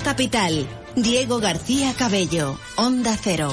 Capital. Diego García Cabello, Onda Cero.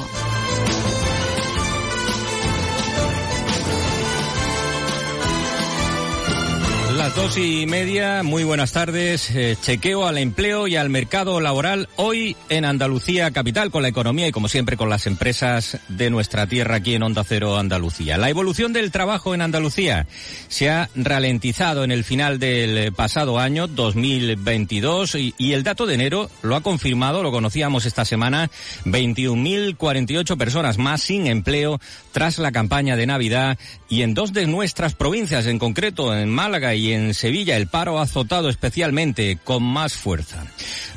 Las dos y media, muy buenas tardes. Eh, chequeo al empleo y al mercado laboral hoy en Andalucía capital con la economía y como siempre con las empresas de nuestra tierra aquí en Onda Cero Andalucía. La evolución del trabajo en Andalucía se ha ralentizado en el final del pasado año 2022 y, y el dato de enero lo ha confirmado, lo conocíamos esta semana, 21.048 personas más sin empleo tras la campaña de Navidad y en dos de nuestras provincias, en concreto en Málaga y en Sevilla el paro ha azotado especialmente con más fuerza.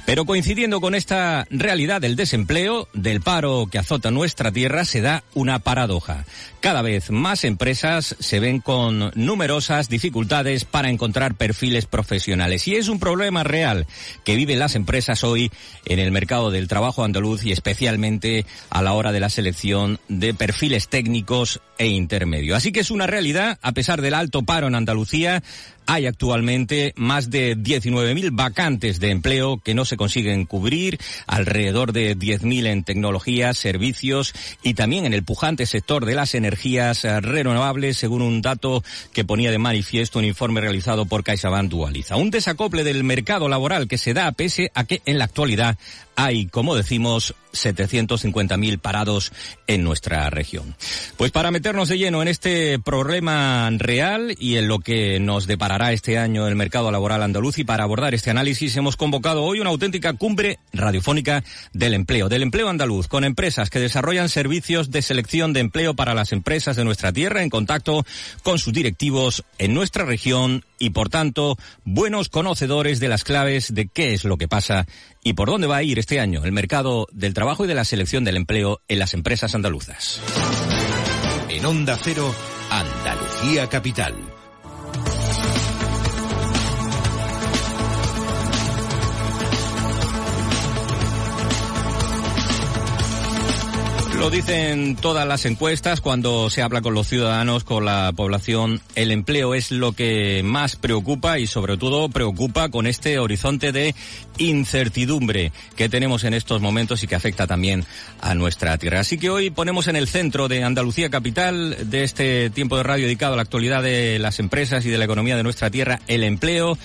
Pero coincidiendo con esta realidad del desempleo, del paro que azota nuestra tierra, se da una paradoja. Cada vez más empresas se ven con numerosas dificultades para encontrar perfiles profesionales. Y es un problema real que viven las empresas hoy en el mercado del trabajo andaluz y especialmente a la hora de la selección de perfiles técnicos e intermedios. Así que es una realidad, a pesar del alto paro en Andalucía, hay actualmente más de 19.000 vacantes de empleo que no se consiguen cubrir, alrededor de 10.000 en tecnología, servicios y también en el pujante sector de las energías eh, renovables, según un dato que ponía de manifiesto un informe realizado por CaixaBank Dualiza. Un desacople del mercado laboral que se da pese a que en la actualidad hay, como decimos, 750.000 parados en nuestra región. Pues para meternos de lleno en este problema real y en lo que nos deparará este año el mercado laboral andaluz y para abordar este análisis hemos convocado hoy una auténtica cumbre radiofónica del empleo, del empleo andaluz, con empresas que desarrollan servicios de selección de empleo para las empresas de nuestra tierra en contacto con sus directivos en nuestra región y por tanto buenos conocedores de las claves de qué es lo que pasa y por dónde va a ir este año el mercado del trabajo y de la selección del empleo en las empresas andaluzas. En Onda Cero, Andalucía Capital. Lo dicen todas las encuestas cuando se habla con los ciudadanos, con la población. El empleo es lo que más preocupa y sobre todo preocupa con este horizonte de incertidumbre que tenemos en estos momentos y que afecta también a nuestra tierra. Así que hoy ponemos en el centro de Andalucía Capital de este tiempo de radio dedicado a la actualidad de las empresas y de la economía de nuestra tierra el empleo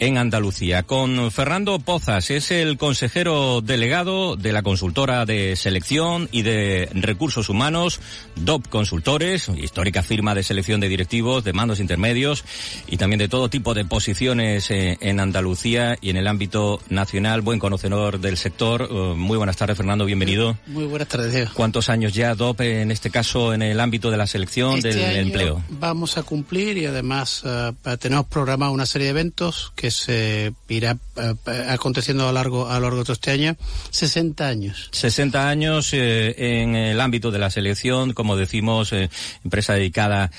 en Andalucía. Con Fernando Pozas, es el consejero delegado de la consultora de selección y de recursos humanos, DOP Consultores, histórica firma de selección de directivos, de mandos intermedios y también de todo tipo de posiciones eh, en Andalucía y en el ámbito nacional, buen conocedor del sector. Uh, muy buenas tardes, Fernando, bienvenido. Muy buenas tardes, Diego. ¿Cuántos años ya DOP en este caso en el ámbito de la selección Este del año empleo? Vamos a cumplir y además eh, tenemos programado una serie de eventos que se irá eh, aconteciendo a lo largo a lo largo de este año. 60 años. 60 años eh, en el ámbito de la selección, como decimos, eh, empresa dedicada a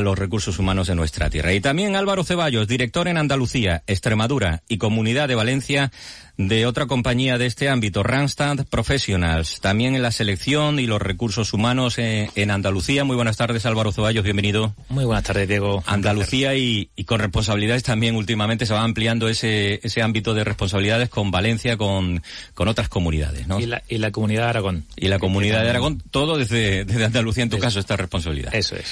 los recursos humanos de nuestra tierra. Y también Álvaro Ceballos, director en Andalucía, Extremadura y Comunidad de Valencia de otra compañía de este ámbito, Randstad Professionals, también en la selección y los recursos humanos eh, en Andalucía. Muy buenas tardes, Álvaro Ceballos, bienvenido. Muy buenas tardes, Diego. Andalucía y, y con responsabilidades también últimamente se va ampliando ese, ese ámbito de responsabilidades con Valencia, con, con otras comunidades, ¿no? Y la, y la comunidad de Aragón. Y la comunidad de Aragón, todo desde, desde Andalucía en tu Eso. caso esta responsabilidad. Eso es.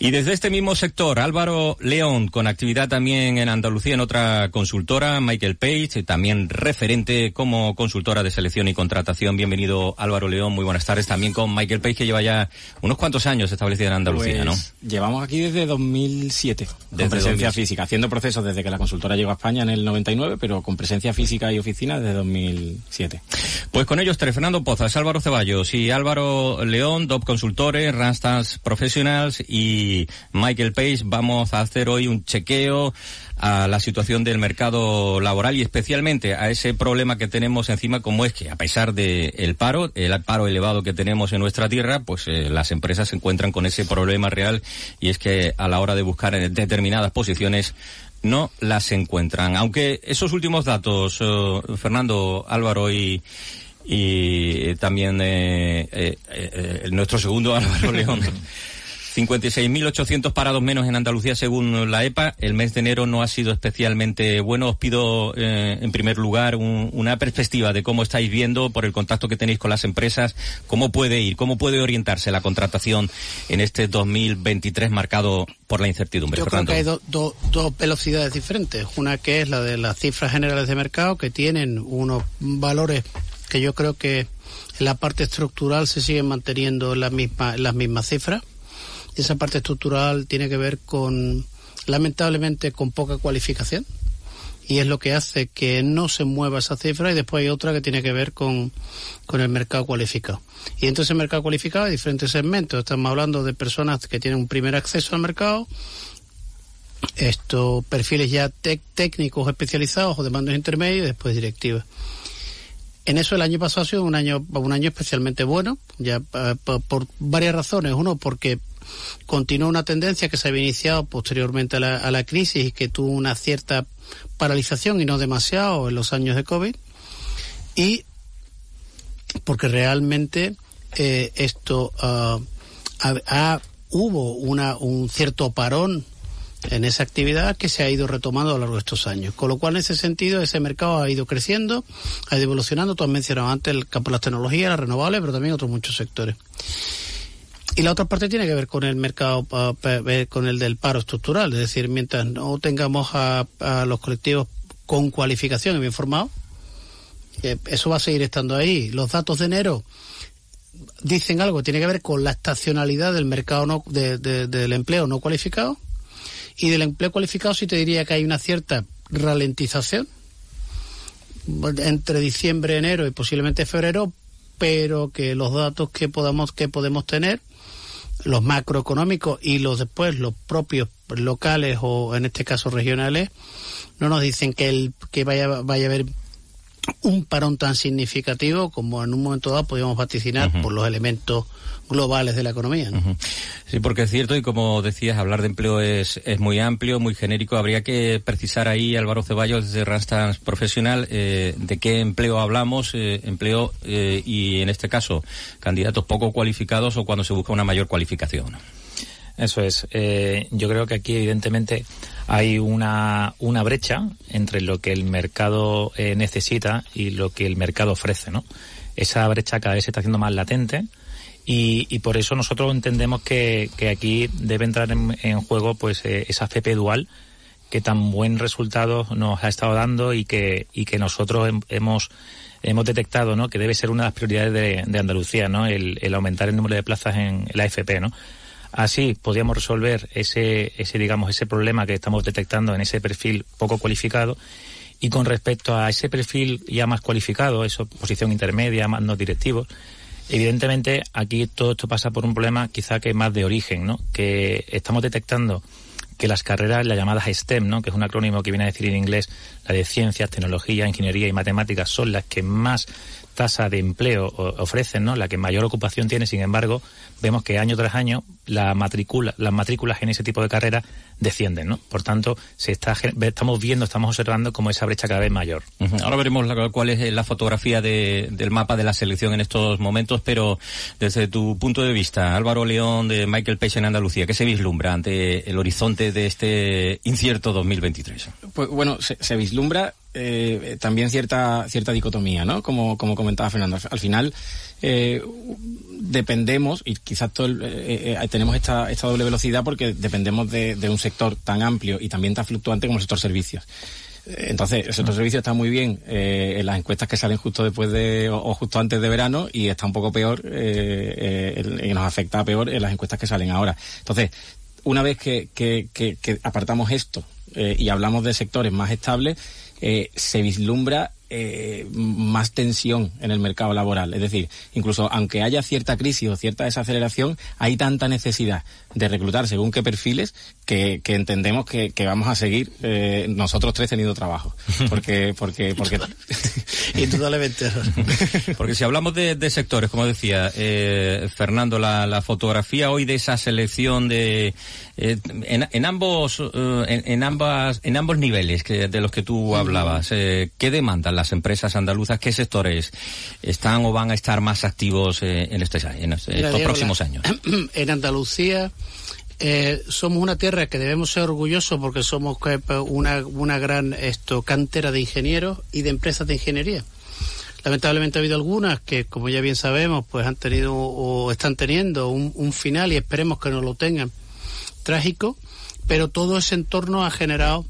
Y desde este mismo sector, Álvaro León, con actividad también en Andalucía en otra consultora, Michael Page, también referente como consultora de selección y contratación. Bienvenido Álvaro León, muy buenas tardes. También con Michael Page, que lleva ya unos cuantos años establecido en Andalucía, Pues, Llevamos aquí desde 2007, Desde con presencia 2007. física, haciendo procesos desde que la consultora llegó a España en el 99, pero con presencia física y oficina desde 2007. ¿no? Pues con ellos tres, Fernando Pozas, Álvaro Ceballos y Álvaro León, DOP Consultores, Randstad Professionals y Michael Page, vamos a hacer hoy un chequeo a la situación del mercado laboral y especialmente a ese problema que tenemos encima como es que a pesar del el paro, el paro elevado que tenemos en nuestra tierra, pues eh, las empresas se encuentran con ese problema real y es que a la hora de buscar en determinadas posiciones no las encuentran. Aunque esos últimos datos, eh, Fernando, Álvaro y y también eh, eh, nuestro segundo Álvaro León 56.800 parados menos en Andalucía según la EPA. El mes de enero no ha sido especialmente bueno. Os pido, eh, en primer lugar, una perspectiva de cómo estáis viendo, por el contacto que tenéis con las empresas, cómo puede ir, cómo puede orientarse la contratación en este 2023 marcado por la incertidumbre. Yo creo que hay dos velocidades diferentes. Una que es la de las cifras generales de mercado, que tienen unos valores que yo creo que en la parte estructural se siguen manteniendo en, la misma, en las mismas cifras esa parte estructural tiene que ver con, lamentablemente, con poca cualificación y es lo que hace que no se mueva esa cifra y después hay otra que tiene que ver con, con el mercado cualificado. Y entonces el mercado cualificado hay diferentes segmentos. Estamos hablando de personas que tienen un primer acceso al mercado, estos perfiles ya técnicos especializados o de mandos intermedios y después directivos. En eso el año pasado ha sido un año, un año especialmente bueno, ya eh, por varias razones. Uno, porque continúa una tendencia que se había iniciado posteriormente a la, crisis y que tuvo una cierta paralización y no demasiado en los años de COVID. Y porque realmente eh, esto uh, hubo una, un cierto parón en esa actividad que se ha ido retomando a lo largo de estos años. Con lo cual, en ese sentido, ese mercado ha ido creciendo, ha ido evolucionando. Tú has mencionado antes el campo de las tecnologías, las renovables, pero también otros muchos sectores. Y la otra parte tiene que ver con el mercado, con el del paro estructural. Es decir, mientras no tengamos a, los colectivos con cualificación y bien formados, eso va a seguir estando ahí. Los datos de enero dicen algo, tiene que ver con la estacionalidad del mercado no, del empleo no cualificado. Y del empleo cualificado sí te diría que hay una cierta ralentización entre diciembre, enero y posiblemente febrero, pero que los datos que podamos que podemos tener los macroeconómicos y los después los propios locales o en este caso regionales no nos dicen que el que vaya vaya a haber un parón tan significativo como en un momento dado podíamos vaticinar por los elementos globales de la economía. Sí, porque es cierto y como decías, hablar de empleo es, es muy amplio, muy genérico. Habría que precisar ahí, Álvaro Ceballos, desde Randstad Profesional, eh, de qué empleo hablamos, eh, empleo eh, y en este caso candidatos poco cualificados o cuando se busca una mayor cualificación. Eso es. yo creo que aquí evidentemente hay una, una brecha entre lo que el mercado necesita y lo que el mercado ofrece, ¿no? Esa brecha cada vez se está haciendo más latente y, y por eso nosotros entendemos que, que aquí debe entrar en, en juego pues eh, esa FP dual que tan buen resultado nos ha estado dando y que, y que nosotros hemos hemos detectado ¿no? que debe ser una de las prioridades de, de Andalucía, ¿no? El, el, aumentar el número de plazas en la FP, ¿no? Así podríamos resolver ese, ese, digamos, ese problema que estamos detectando en ese perfil poco cualificado. Y con respecto a ese perfil ya más cualificado, esa posición intermedia, más no directivos, Evidentemente, aquí todo esto pasa por un problema quizá que más de origen, ¿no? Que estamos detectando que las carreras, las llamadas STEM, ¿no? que es un acrónimo que viene a decir en inglés la de ciencias, tecnología, ingeniería y matemáticas, son las que más tasa de empleo ofrecen, ¿no? La que mayor ocupación tiene, sin embargo, vemos que año tras año la matrícula, las matrículas en ese tipo de carreras descienden, ¿no? Por tanto, se está, estamos viendo, estamos observando como esa brecha cada vez mayor. Ahora veremos cuál es la fotografía del mapa de la selección en estos momentos, pero desde tu punto de vista, Álvaro León de Michael Page en Andalucía, ¿qué se vislumbra ante el horizonte de este incierto 2023? Pues bueno, se vislumbra eh, también cierta cierta dicotomía, ¿no? Como, como comentaba Fernando. Al final eh, dependemos, y quizás todo eh, eh, tenemos esta, esta doble velocidad porque dependemos de, de, un sector tan amplio y también tan fluctuante como el sector servicios. Entonces, el sector servicios está muy bien en las encuestas que salen justo después de o, justo antes de verano y está un poco peor y nos afecta peor en las encuestas que salen ahora. Entonces, una vez que, que, que, que apartamos esto y hablamos de sectores más estables, eh, se vislumbra eh, más tensión en el mercado laboral. Es decir, incluso aunque haya cierta crisis o cierta desaceleración, hay tanta necesidad de reclutar según qué perfiles que, que entendemos que, que, vamos a seguir eh, nosotros tres teniendo trabajo. Porque, porque, porque, Indudablemente. Porque si hablamos de, sectores, como decía eh, Fernando, la, fotografía hoy de esa selección de eh, en, ambos eh, en, ambas en ambos niveles que, de los que tú hablabas, ¿qué demandan las empresas andaluzas? ¿Qué sectores están o van a estar más activos en, este, en estos próximos años? En Andalucía eh, somos una tierra que debemos ser orgullosos porque somos una, una gran esto, cantera de ingenieros y de empresas de ingeniería. Lamentablemente ha habido algunas que, como ya bien sabemos, pues han tenido o están teniendo un, un final y esperemos que no lo tengan trágico, pero todo ese entorno ha generado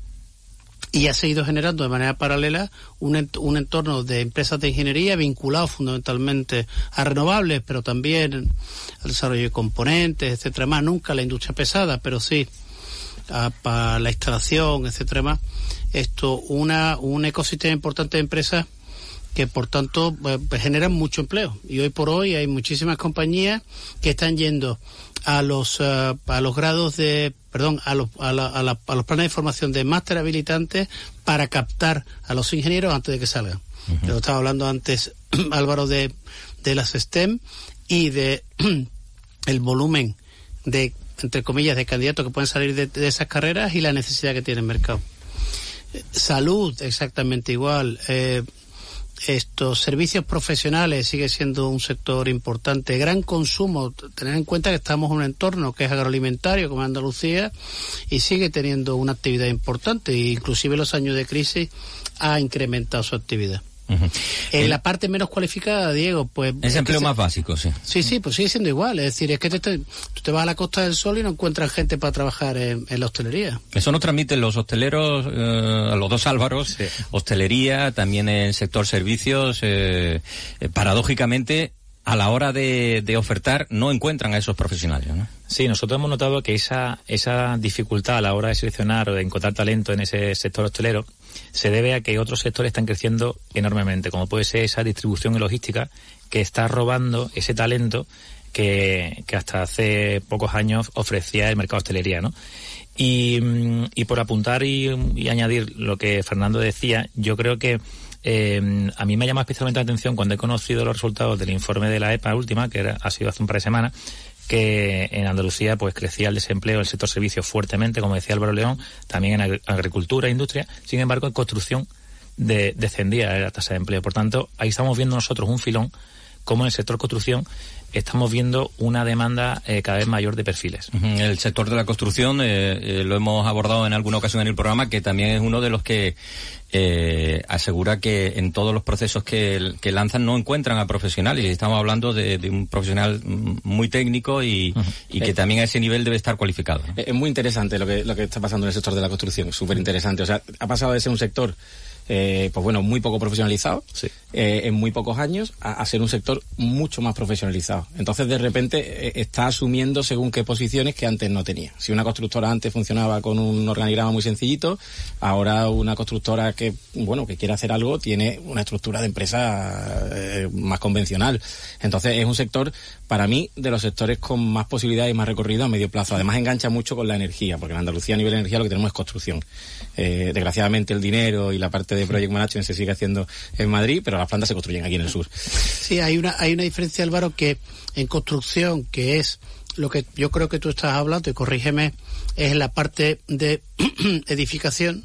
y ha seguido generando de manera paralela un, un, entorno de empresas de ingeniería vinculado fundamentalmente a renovables, pero también al desarrollo de componentes, etcétera más, nunca la industria pesada, pero sí para la instalación, etcétera más. Esto, una, un ecosistema importante de empresas que por tanto eh, generan mucho empleo. Y hoy por hoy hay muchísimas compañías que están yendo a los, eh, a los grados de, perdón, a los, a, los planes de formación de máster habilitantes para captar a los ingenieros antes de que salgan. Lo estaba hablando antes Álvaro de, de las STEM y de el volumen de, entre comillas, de candidatos que pueden salir de, de esas carreras y la necesidad que tiene el mercado. Salud, exactamente igual. Eh, estos servicios profesionales sigue siendo un sector importante. Gran consumo, tener en cuenta que estamos en un entorno que es agroalimentario como Andalucía y sigue teniendo una actividad importante e inclusive los años de crisis ha incrementado su actividad. En la parte menos cualificada, Diego, pues... Es empleo más básico, sí. Sí, sí, pues sigue siendo igual. Es decir, es que te, tú te vas a la Costa del Sol y no encuentras gente para trabajar en, la hostelería. Eso nos transmiten los hosteleros, eh, los dos Álvaros, hostelería, también en sector servicios. Eh, eh, paradójicamente, a la hora de, de, ofertar no encuentran a esos profesionales, ¿no? Sí, nosotros hemos notado que esa, esa dificultad a la hora de seleccionar o de encontrar talento en ese sector hostelero se debe a que otros sectores están creciendo enormemente, como puede ser esa distribución y logística que está robando ese talento que, hasta hace pocos años ofrecía el mercado hostelería, ¿no? Y, por apuntar y, añadir lo que Fernando decía, yo creo que eh, a mí me llama especialmente la atención cuando he conocido los resultados del informe de la EPA última, que ha sido hace un par de semanas, que en Andalucía pues crecía el desempleo, el sector servicios fuertemente, como decía Álvaro León, también en agricultura, e industria, sin embargo en construcción descendía la tasa de empleo. Por tanto, ahí estamos viendo nosotros un filón como en el sector construcción estamos viendo una demanda eh, cada vez mayor de perfiles. El sector de la construcción eh, eh, lo hemos abordado en alguna ocasión en el programa, que también es uno de los que asegura que en todos los procesos que, lanzan no encuentran a profesionales. Y estamos hablando de, un profesional muy técnico y, que también a ese nivel debe estar cualificado. Es muy interesante lo que, lo que está pasando en el sector de la construcción, súper interesante. O sea, ha pasado de ser un sector eh, pues bueno, muy poco profesionalizado eh, en muy pocos años a, ser un sector mucho más profesionalizado. Entonces, de repente, eh, está asumiendo según qué posiciones que antes no tenía. Si una constructora antes funcionaba con un organigrama muy sencillito, ahora una constructora que, bueno, que quiere hacer algo tiene una estructura de empresa más convencional. Entonces, es un sector, para mí, de los sectores con más posibilidades y más recorrido a medio plazo. Además, engancha mucho con la energía, porque en Andalucía a nivel de energía lo que tenemos es construcción. desgraciadamente, el dinero y la parte de Project Management se sigue haciendo en Madrid, pero las plantas se construyen aquí en el sur. Sí, hay una, hay una diferencia, Álvaro, que en construcción, que es lo que yo creo que tú estás hablando, y corrígeme, es la parte de edificación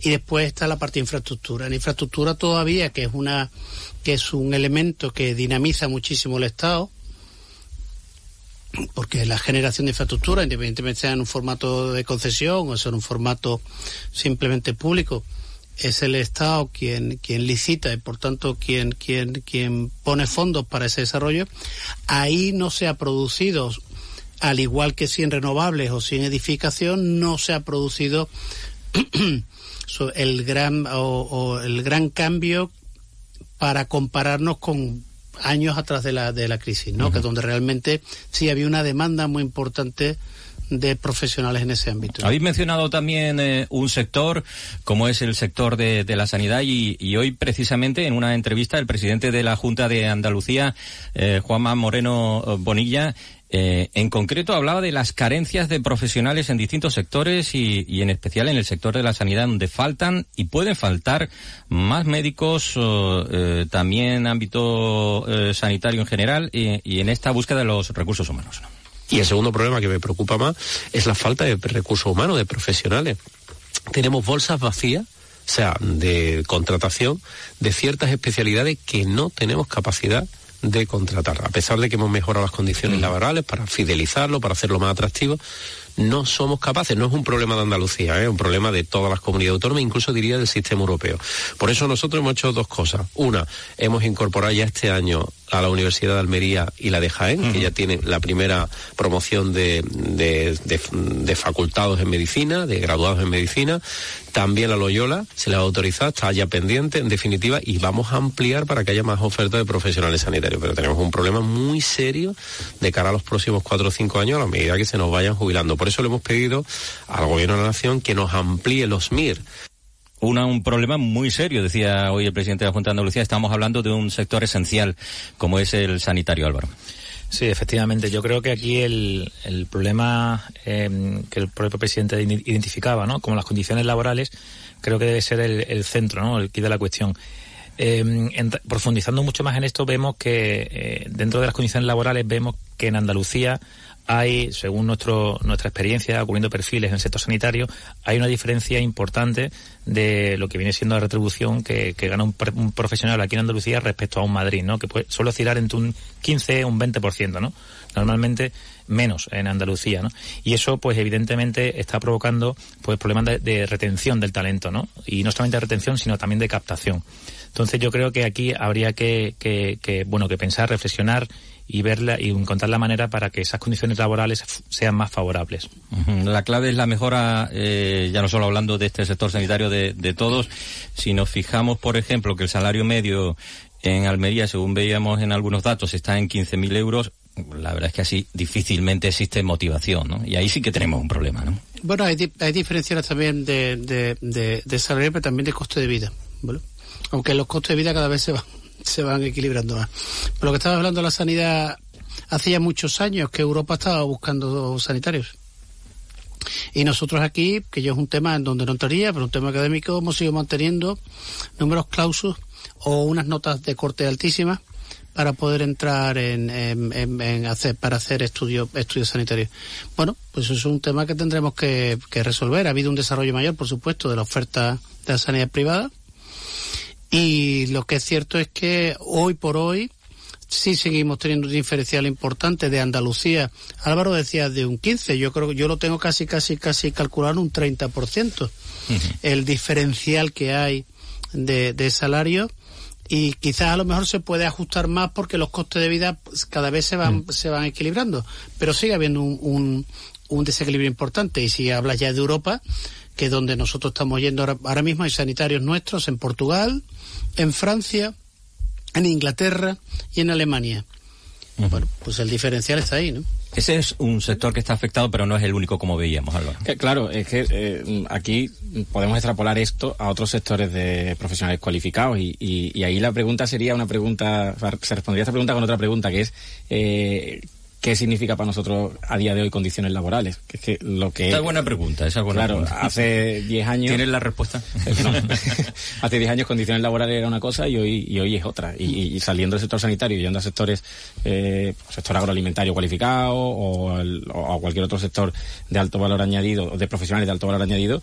y después está la parte de infraestructura. En infraestructura todavía, que es una que es un elemento que dinamiza muchísimo el Estado, porque la generación de infraestructura, independientemente sea en un formato de concesión o sea en un formato simplemente público, es el Estado quien, quien licita y por tanto quien, quien, quien pone fondos para ese desarrollo, ahí no se ha producido, al igual que si en renovables o sin edificación, no se ha producido el gran o, el gran cambio para compararnos con años atrás de la, de la crisis, ¿no? Que donde realmente sí había una demanda muy importante de profesionales en ese ámbito. Habéis mencionado también eh, un sector como es el sector de, la sanidad y, hoy precisamente en una entrevista el presidente de la Junta de Andalucía, eh, Juanma Moreno Bonilla, Eh, en concreto hablaba de las carencias de profesionales en distintos sectores y, y, en especial en el sector de la sanidad donde faltan y pueden faltar más médicos, eh, también ámbito eh, sanitario en general y, en esta búsqueda de los recursos humanos. ¿no? Y el segundo problema que me preocupa más es la falta de recursos humanos, de profesionales. Tenemos bolsas vacías o sea, de contratación de ciertas especialidades que no tenemos capacidad de contratar. A pesar de que hemos mejorado las condiciones mm. laborales para fidelizarlo, para hacerlo más atractivo, no somos capaces. No es un problema de Andalucía, es ¿eh? un problema de todas las comunidades autónomas, incluso diría del sistema europeo. Por eso nosotros hemos hecho dos cosas. Una, hemos incorporado ya este año a la Universidad de Almería y la de Jaén, que ya tiene la primera promoción de, de, de, de, facultados en medicina, de graduados en medicina. También a Loyola se le ha autorizado, está ya pendiente, en definitiva, y vamos a ampliar para que haya más oferta de profesionales sanitarios. Pero tenemos un problema muy serio de cara a los próximos cuatro o cinco años, a la medida que se nos vayan jubilando. Por eso le hemos pedido al Gobierno de la Nación que nos amplíe los MIR. Una, un problema muy serio, decía hoy el presidente de la Junta de Andalucía. Estamos hablando de un sector esencial como es el sanitario, Álvaro. Sí, efectivamente. Yo creo que aquí el, el problema eh, que el propio presidente identificaba, ¿no? Como las condiciones laborales, creo que debe ser el, el centro, ¿no? El quid de la cuestión. En, profundizando mucho más en esto, vemos que eh, dentro de las condiciones laborales vemos que en Andalucía hay, según nuestro, nuestra experiencia cubriendo perfiles en el sector sanitario, hay una diferencia importante de lo que viene siendo la retribución que, que gana un, un, profesional aquí en Andalucía respecto a un Madrid, ¿no? Que puede, suele oscilar entre un 15 un 20%, ¿no? Normalmente menos en Andalucía, ¿no? Y eso, pues, evidentemente está provocando, pues, problemas de, de retención del talento, ¿no? Y no solamente de retención, sino también de captación. Entonces yo creo que aquí habría que, que, que bueno, que pensar, reflexionar y verla y encontrar la manera para que esas condiciones laborales sean más favorables. La clave es la mejora, eh, ya no solo hablando de este sector sanitario de, de todos, si nos fijamos, por ejemplo, que el salario medio en Almería, según veíamos en algunos datos, está en 15.000 euros, la verdad es que así difícilmente existe motivación, ¿no? Y ahí sí que tenemos un problema, ¿no? Bueno, hay, hay diferencias también de, de, de, de, salario, pero también de coste de vida, ¿vale? Aunque los costes de vida cada vez se van se van equilibrando más. Por lo que estaba hablando de la sanidad, hacía muchos años que Europa estaba buscando sanitarios. Y nosotros aquí, que yo es un tema en donde no entraría, pero un tema académico, hemos ido manteniendo números clausus o unas notas de corte altísimas para poder entrar en, en, en, en hacer para hacer estudios estudios sanitarios. Bueno, pues eso es un tema que tendremos que, que resolver. Ha habido un desarrollo mayor, por supuesto, de la oferta de la sanidad privada y lo que es cierto es que hoy por hoy sí seguimos teniendo un diferencial importante de Andalucía. Álvaro decía de un 15, yo creo que yo lo tengo casi, casi, casi calculado un 30%. Uh -huh. El diferencial que hay de, de salario y quizás a lo mejor se puede ajustar más porque los costes de vida cada vez se van, mm. se van equilibrando, pero sigue habiendo un, un, un desequilibrio importante y si hablas ya de Europa, que donde nosotros estamos yendo ahora, ahora mismo hay sanitarios nuestros en Portugal, en Francia, en Inglaterra y en Alemania. Uh -huh. Bueno, pues el diferencial está ahí, ¿no? Ese es un sector que está afectado, pero no es el único como veíamos, Álvaro. Que, claro, es que eh, aquí podemos extrapolar esto a otros sectores de profesionales cualificados y, y, y ahí la pregunta sería una pregunta, se respondería esta pregunta con otra pregunta que es eh, qué significa para nosotros a día de hoy condiciones laborales. Que es que lo que esa es buena pregunta, esa es buena claro, pregunta. hace 10 años ¿Tienes la respuesta? No, hace 10 años condiciones laborales era una cosa y hoy y hoy es otra. Y, y saliendo del sector sanitario y yendo a sectores eh, sector agroalimentario cualificado o, el, o, a cualquier otro sector de alto valor añadido o de profesionales de alto valor añadido,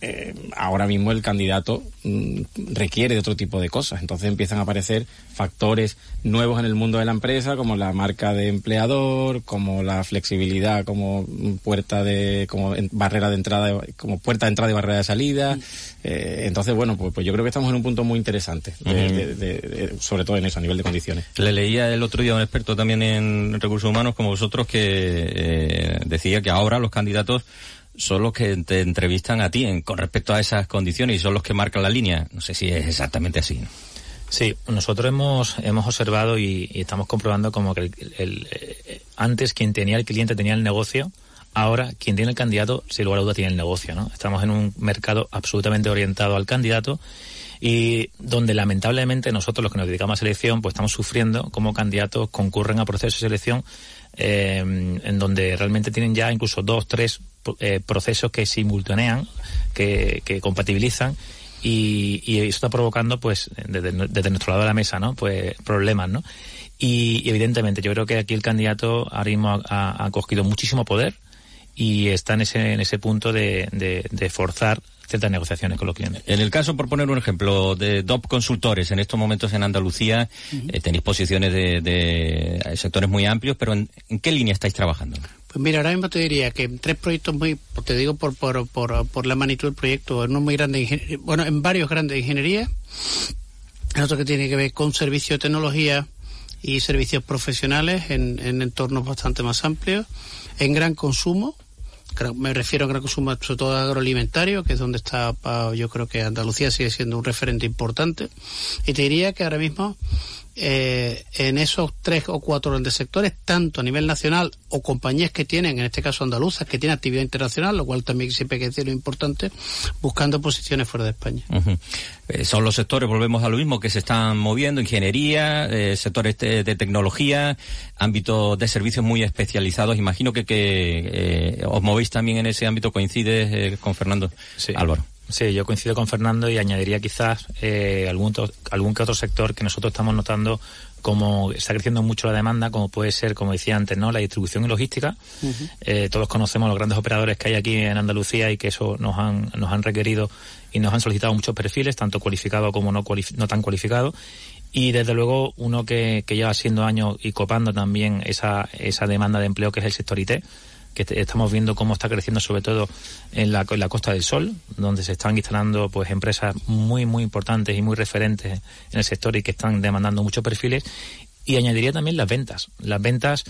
eh, ahora mismo el candidato mm, requiere de otro tipo de cosas. Entonces empiezan a aparecer factores nuevos en el mundo de la empresa como la marca de empleador como la flexibilidad como puerta de como barrera de entrada como puerta de entrada y barrera de salida mm. eh, entonces bueno pues, pues, yo creo que estamos en un punto muy interesante de, mm. de, de, sobre todo en eso a nivel de condiciones le leía el otro día a un experto también en recursos humanos como vosotros que eh, decía que ahora los candidatos son los que te entrevistan a ti en, con respecto a esas condiciones y son los que marcan la línea. No sé si es exactamente así. ¿no? Sí, nosotros hemos, hemos observado y, estamos comprobando como que el, eh, antes quien tenía el cliente tenía el negocio, ahora quien tiene el candidato, sin lugar a duda, tiene el negocio. ¿no? Estamos en un mercado absolutamente orientado al candidato y donde lamentablemente nosotros los que nos dedicamos a selección pues estamos sufriendo como candidatos concurren a procesos de selección eh, en donde realmente tienen ya incluso dos, tres eh, procesos que simultanean, que, que compatibilizan y, y, eso está provocando pues desde, desde, nuestro lado de la mesa no pues problemas no y, y evidentemente yo creo que aquí el candidato ahora mismo ha, ha, cogido muchísimo poder y está en ese en ese punto de, de, de forzar ciertas negociaciones con los clientes. En el caso, por poner un ejemplo, de DOP Consultores, en estos momentos en Andalucía uh -huh. eh, tenéis posiciones de, de, sectores muy amplios, pero ¿en, ¿en, qué línea estáis trabajando? Mira, ahora mismo te diría que tres proyectos muy, te digo por, por, por, por la magnitud del proyecto, en uno muy grande, bueno, en varios grandes de ingeniería, en otro que tiene que ver con servicios de tecnología y servicios profesionales en entornos bastante más amplios, en gran consumo, me refiero a gran consumo sobre todo agroalimentario, que es donde está, yo creo que Andalucía sigue siendo un referente importante. Y te diría que ahora mismo eh, en esos tres o cuatro grandes sectores, tanto a nivel nacional o compañías que tienen, en este caso andaluzas, que tienen actividad internacional, lo cual también siempre hay que decir lo importante, buscando posiciones fuera de España. Uh -huh. eh, son los sectores, volvemos a lo mismo, que se están moviendo, ingeniería, eh, sectores de, de, tecnología, ámbitos de servicios muy especializados. Imagino que, que eh, os movéis también en ese ámbito, coincides eh, con Fernando sí. Álvaro. Sí, yo coincido con Fernando y añadiría quizás eh, algún, algún que otro sector que nosotros estamos notando como está creciendo mucho la demanda, como puede ser, como decía antes, ¿no? la distribución y logística. Uh -huh. eh, todos conocemos los grandes operadores que hay aquí en Andalucía y que eso nos han, nos han requerido y nos han solicitado muchos perfiles, tanto cualificados como no, cualific no tan cualificados. Y desde luego uno que, que lleva siendo años y copando también esa, esa demanda de empleo que es el sector IT que estamos viendo cómo está creciendo sobre todo en la, en la, Costa del Sol, donde se están instalando pues empresas muy muy importantes y muy referentes en el sector y que están demandando muchos perfiles y añadiría también las ventas. Las ventas,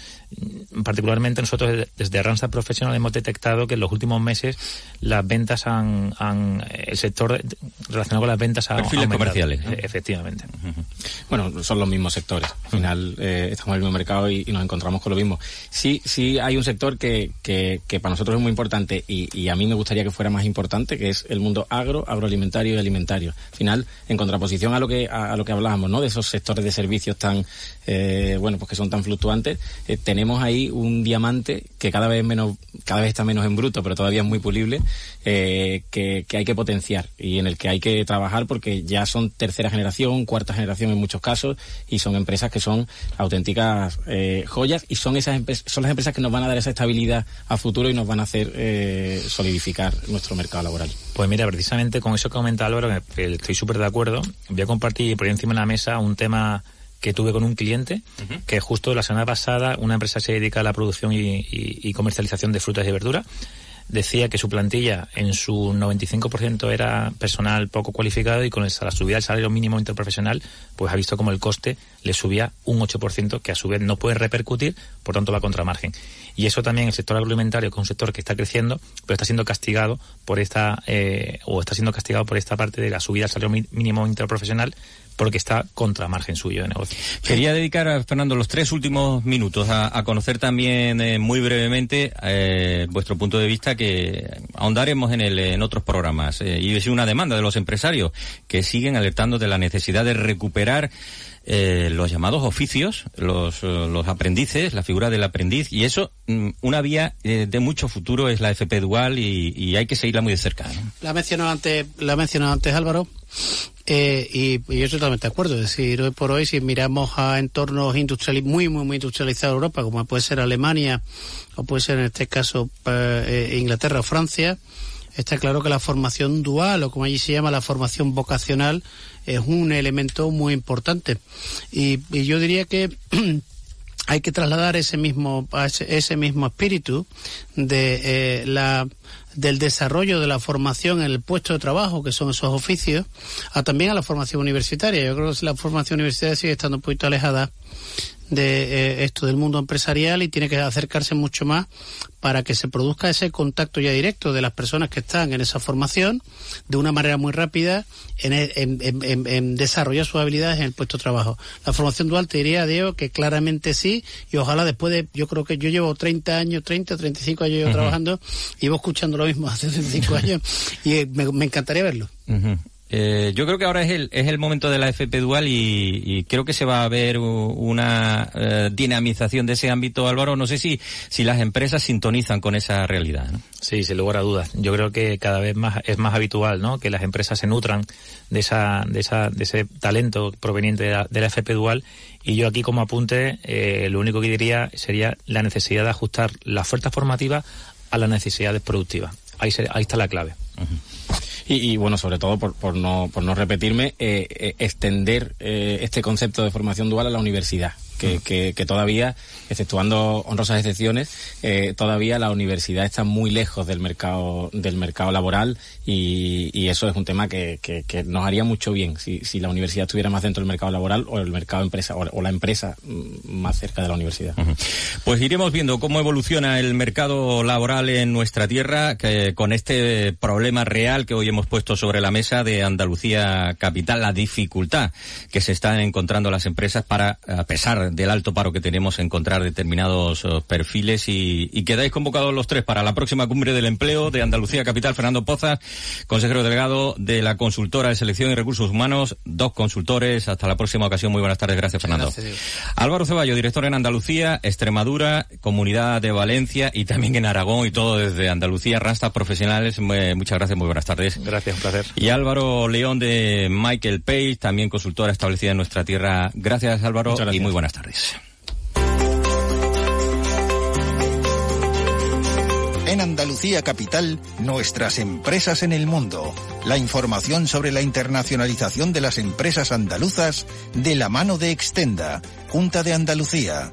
particularmente nosotros desde Randstad Profesional hemos detectado que en los últimos meses las ventas han, han el sector relacionado con las ventas ha Perfiles aumentado. comerciales. ¿no? Efectivamente. Uh -huh. Bueno, son los mismos sectores. Al final eh, estamos en el mismo mercado y, y, nos encontramos con lo mismo. Sí, sí hay un sector que, que, que para nosotros es muy importante y, y, a mí me gustaría que fuera más importante, que es el mundo agro, agroalimentario y alimentario. Al final, en contraposición a lo que a, a lo que hablábamos, ¿no? De esos sectores de servicios tan eh, bueno, pues que son tan fluctuantes, eh, tenemos ahí un diamante que cada vez menos, cada vez está menos en bruto, pero todavía es muy pulible, eh, que, hay que potenciar y en el que hay que trabajar porque ya son tercera generación, cuarta generación en muchos casos y son empresas que son auténticas eh, joyas y son esas son las empresas que nos van a dar esa estabilidad a futuro y nos van a hacer solidificar nuestro mercado laboral. Pues mira, precisamente con eso que comenta Álvaro, estoy súper de acuerdo. Voy a compartir por encima de la mesa un tema que tuve con un cliente uh -huh. que justo la semana pasada una empresa se dedica a la producción y, y, y comercialización de frutas y verduras decía que su plantilla en su 95% era personal poco cualificado y con el, la subida del salario mínimo interprofesional pues ha visto como el coste le subía un 8% que a su vez no puede repercutir, por tanto va contra margen. Y eso también el sector agroalimentario, que es un sector que está creciendo, pero está siendo castigado por esta, eh, o está siendo castigado por esta parte de la subida del salario mínimo interprofesional porque está contra margen suyo de negocio. Quería dedicar a Fernando los tres últimos minutos a, a conocer también eh, muy brevemente eh, vuestro punto de vista que ahondaremos en, el, en otros programas. Eh, y es una demanda de los empresarios que siguen alertando de la necesidad de recuperar eh, los llamados oficios, los, los aprendices, la figura del aprendiz, y eso, mm, una vía eh, de mucho futuro es la FP Dual y, y hay que seguirla muy de cerca. ¿no? La ha mencionado antes, la ha mencionado antes Álvaro, eh, y, y, yo totalmente de acuerdo. Es decir, hoy por hoy, si miramos a entornos industriales muy, muy, muy industrializados de Europa, como puede ser Alemania, o puede ser en este caso eh, Inglaterra o Francia, está claro que la formación dual, o como allí se llama, la formación vocacional, es un elemento muy importante. Y, y yo diría que hay que trasladar ese mismo, ese mismo espíritu de eh, la del desarrollo de la formación en el puesto de trabajo, que son esos oficios, a también a la formación universitaria. Yo creo que la formación universitaria sigue estando un poquito alejada de eh, esto del mundo empresarial y tiene que acercarse mucho más para que se produzca ese contacto ya directo de las personas que están en esa formación de una manera muy rápida en, en, en, en desarrollar sus habilidades en el puesto de trabajo. La formación dual te diría, Diego, que claramente sí y ojalá después de, yo creo que yo llevo 30 años, 30, 35 años yo uh -huh. trabajando y llevo escuchando lo mismo hace 35 años y me, me encantaría verlo. Uh -huh. Eh, yo creo que ahora es el, es el momento de la FP Dual y, creo que se va a ver una eh, dinamización de ese ámbito, Álvaro. No sé si, si las empresas sintonizan con esa realidad. ¿no? Sí, sin lugar a dudas. Yo creo que cada vez más es más habitual ¿no? que las empresas se nutran de, esa, de, esa, de ese talento proveniente de la, FP Dual. Y yo aquí como apunte, eh, lo único que diría sería la necesidad de ajustar la oferta formativa a las necesidades productivas. Ahí, ahí está la clave. Y, bueno, sobre todo por, por, no, por no repetirme, eh, eh, extender eh, este concepto de formación dual a la universidad que, que, todavía, exceptuando honrosas excepciones, eh, todavía la universidad está muy lejos del mercado del mercado laboral y, y eso es un tema que, que, nos haría mucho bien. Si, si, la universidad estuviera más dentro del mercado laboral o el mercado empresa o, la empresa mm, más cerca de la universidad. Pues iremos viendo cómo evoluciona el mercado laboral en nuestra tierra que, con este problema real que hoy hemos puesto sobre la mesa de Andalucía capital, la dificultad que se están encontrando las empresas para, a pesar del alto paro que tenemos encontrar determinados eh, perfiles y, y, quedáis convocados los tres para la próxima cumbre del empleo de Andalucía Capital. Fernando Pozas, consejero delegado de la consultora de selección y recursos humanos, dos consultores. Hasta la próxima ocasión. Muy buenas tardes. Gracias, Fernando. Álvaro Ceballo, director en Andalucía, Extremadura, Comunidad de Valencia y también en Aragón y todo desde Andalucía, Rastas Profesionales. Muchas gracias, muy buenas tardes. Gracias, un placer. Y Álvaro León de Michael Page, también consultora establecida en nuestra tierra. Gracias, Álvaro, y muy buenas tardes. En Andalucía Capital, nuestras empresas en el mundo. La información sobre la internacionalización de las empresas andaluzas de la mano de Extenda, Junta de Andalucía.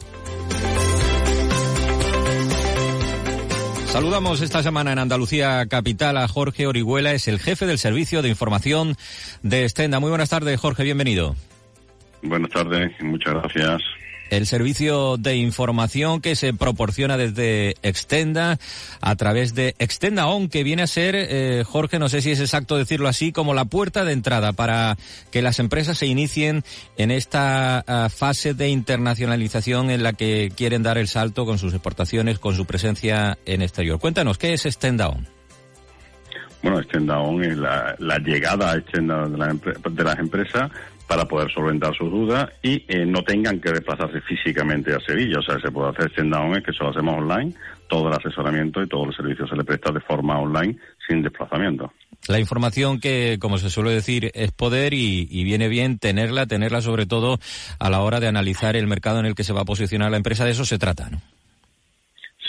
Saludamos esta semana en Andalucía Capital a Jorge Orihuela, es el jefe del servicio de información de Extenda. Muy buenas tardes, Jorge, bienvenido. Buenas tardes, muchas gracias el servicio de información que se proporciona desde Extenda a través de Extenda On, que viene a ser, eh, Jorge, no sé si es exacto decirlo así, como la puerta de entrada para que las empresas se inicien en esta ah, fase de internacionalización en la que quieren dar el salto con sus exportaciones, con su presencia en exterior. Cuéntanos, ¿qué es Extenda On? Bueno, Extenda On es la, llegada a Extenda de las empresas para poder solventar sus dudas y eh, no tengan que desplazarse físicamente a Sevilla. O sea, se puede hacer stand es que eso lo hacemos online, todo el asesoramiento y todo el servicio se le presta de forma online sin desplazamiento. La información que, como se suele decir, es poder y, y, viene bien tenerla, tenerla sobre todo a la hora de analizar el mercado en el que se va a posicionar la empresa. De eso se trata, ¿no?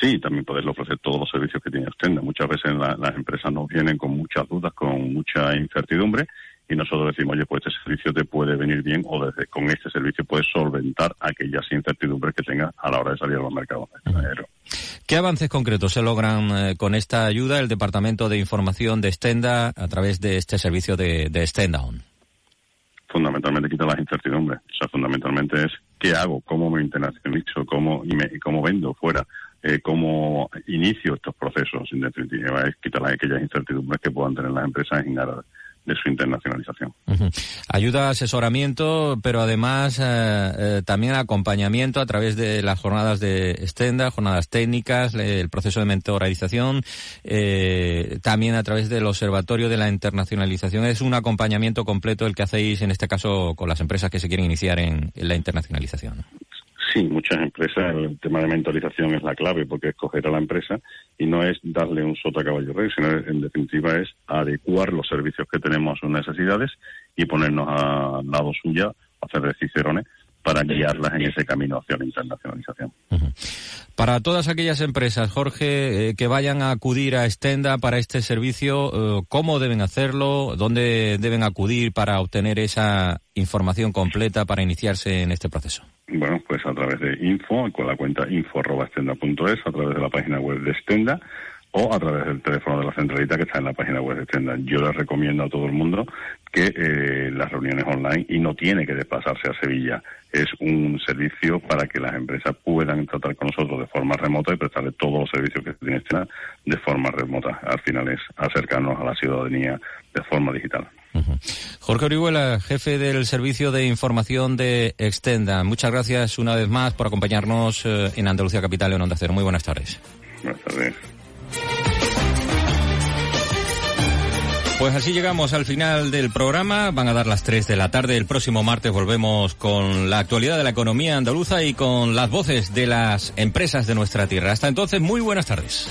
Sí, también poderle ofrecer todos los servicios que tiene Extenda. Muchas veces las empresas nos vienen con muchas dudas, con mucha incertidumbre y nosotros decimos, oye, pues este servicio te puede venir bien o desde, con este servicio puedes solventar aquellas incertidumbres que tengas a la hora de salir a los mercados ¿Qué avances concretos se logran eh, con esta ayuda el Departamento de Información de Stenda a través de este servicio de, de Stenda Fundamentalmente quita las incertidumbres. O sea, fundamentalmente es qué hago, cómo me internacionalizo, cómo, y, me, cómo vendo fuera. Eh, cómo inicio estos procesos, en definitiva, es quitar aquellas incertidumbres que puedan tener las empresas en aras de su internacionalización. Ayuda, asesoramiento, pero además eh, eh, también acompañamiento a través de las jornadas de extenda, jornadas técnicas, el proceso de mentorización, eh, también a través del observatorio de la internacionalización. Es un acompañamiento completo el que hacéis en este caso con las empresas que se quieren iniciar en la internacionalización. Sí, muchas empresas el tema de mentorización es la clave porque es coger a la empresa y no es darle un sota caballo rey, sino en definitiva es adecuar los servicios que tenemos a sus necesidades y ponernos al lado suya, hacer de cicerones para guiarlas en ese camino hacia la internacionalización. Para todas aquellas empresas, Jorge, eh, que vayan a acudir a Estenda para este servicio, eh, ¿cómo deben hacerlo? ¿Dónde deben acudir para obtener esa información completa para iniciarse en este proceso? Bueno, pues a través de info, con la cuenta info.estenda.es, a través de la página web de Estenda o a través del teléfono de la centralita que está en la página web de Estenda. Yo les recomiendo a todo el mundo que eh, las reuniones online y no tiene que desplazarse a Sevilla. Es un servicio para que las empresas puedan tratar con nosotros de forma remota y prestarle todos los servicios que tiene Estenda de forma remota. Al final es acercarnos a la ciudadanía de forma digital. Jorge Orihuela, jefe del Servicio de Información de Extenda. Muchas gracias una vez más por acompañarnos eh, en Andalucía Capital en Onda Cero. Muy buenas tardes. Buenas tardes. Pues así llegamos al final del programa. Van a dar las 3 de la tarde. El próximo martes volvemos con la actualidad de la economía andaluza y con las voces de las empresas de nuestra tierra. Hasta entonces, muy buenas tardes.